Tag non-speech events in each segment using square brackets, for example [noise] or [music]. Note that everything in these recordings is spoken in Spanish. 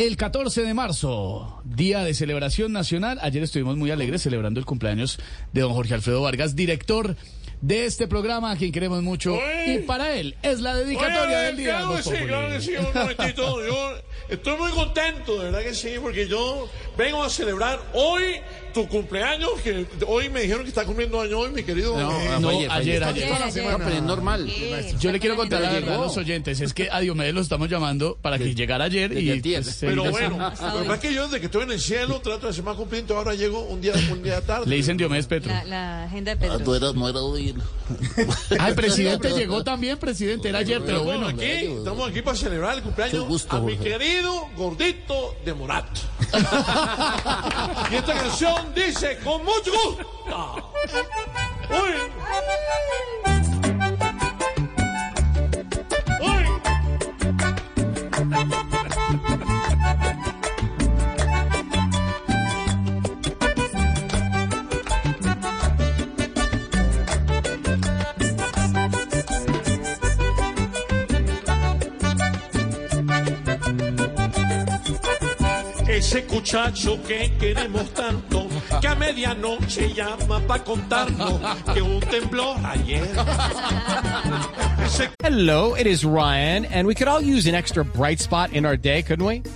El 14 de marzo, día de celebración nacional. Ayer estuvimos muy alegres celebrando el cumpleaños de don Jorge Alfredo Vargas, director de este programa, a quien queremos mucho. Oye. Y para él es la dedicatoria Oye, del día. Claro sí, claro sí, un momentito. Yo estoy muy contento, de verdad que sí, porque yo vengo a celebrar hoy tu cumpleaños, que hoy me dijeron que está cumpliendo años hoy, mi querido. No, eh, no, ayer, ayer. es normal. Yo le quiero contar la verdad a los oyentes, es que a Diomedes lo estamos llamando para que llegara ayer y pues, Pero bueno, lo que pasa es que yo desde que estoy en el cielo trato de ser más cumpliente, ahora llego un día, un día tarde. le dicen Diomedes Petro. La, la agenda de Ah, tú Pedro. eras, no era hoy. Ah, el presidente [laughs] llegó también, presidente, era ayer, pero Bueno, aquí, estamos aquí para celebrar el cumpleaños gusto, a mi Jorge. Gordito de Morat. y esta canción dice, con mucho gusto. Uy. Ese que queremos tanto, que a medianoche llama para contarnos que un temblor ayer. Hello, it is Ryan, and we could all use an extra bright spot in our day, couldn't we?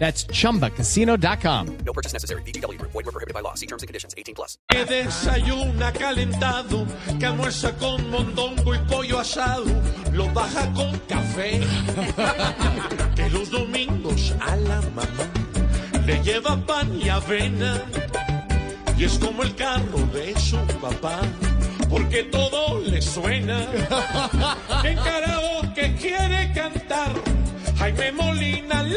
That's chumbacasino.com. No purchase necessary. BGW. Void were prohibited by law. See terms and conditions. 18 plus. que desayuna calentado, que almuerza con mondongo y pollo asado, lo baja con café. [laughs] que los domingos a la mamá le lleva pan y avena. Y es como el carro de su papá, porque todo le suena. [laughs] En karaoke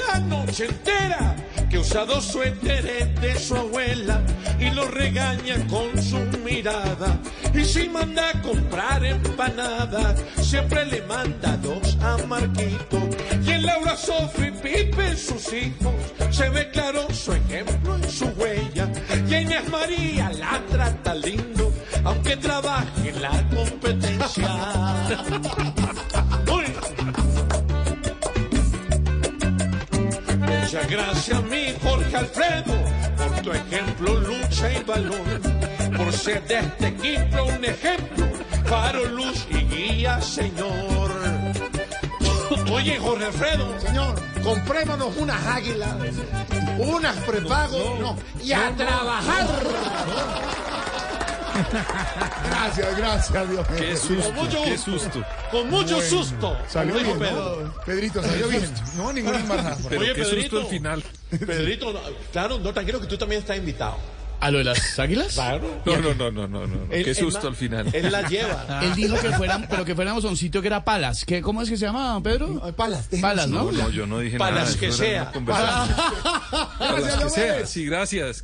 la noche entera, que usa dos suéteres de su abuela y lo regaña con su mirada. Y si manda a comprar empanada, siempre le manda dos a Marquito. Y en Laura Sofi Pipe sus hijos, se ve claro su ejemplo en su huella. Y a Inés María la trata lindo, aunque trabaje en la competencia. [laughs] Muchas gracias, mi Jorge Alfredo, por tu ejemplo, lucha y valor. Por ser de este equipo un ejemplo, faro, luz y guía, señor. Oye, Jorge Alfredo, Señor, comprémonos unas águilas, unas prepago, no, y a trabajar. Gracias, gracias, Dios mío. con mucho gusto. Con mucho susto. Salió bien, Pedro. ¿no? Pedrito, salió bien. No, ninguna embarrada. Oye, Pedrito. Pedrito, no, claro, no, tranquilo que tú también estás invitado. ¿A lo de las águilas? Claro. No, no, no, no, no, no. Él- Qué susto al final. Él la lleva. [laughs] Él dijo que fueran, pero que fuéramos a un sitio que era Palas. ¿Qué, ¿Cómo es que se llama, Pedro? Palas, Palas, ¿no? No, no, yo no dije Para nada. las que sea. una conversación. Para las que sea. Sí, gracias.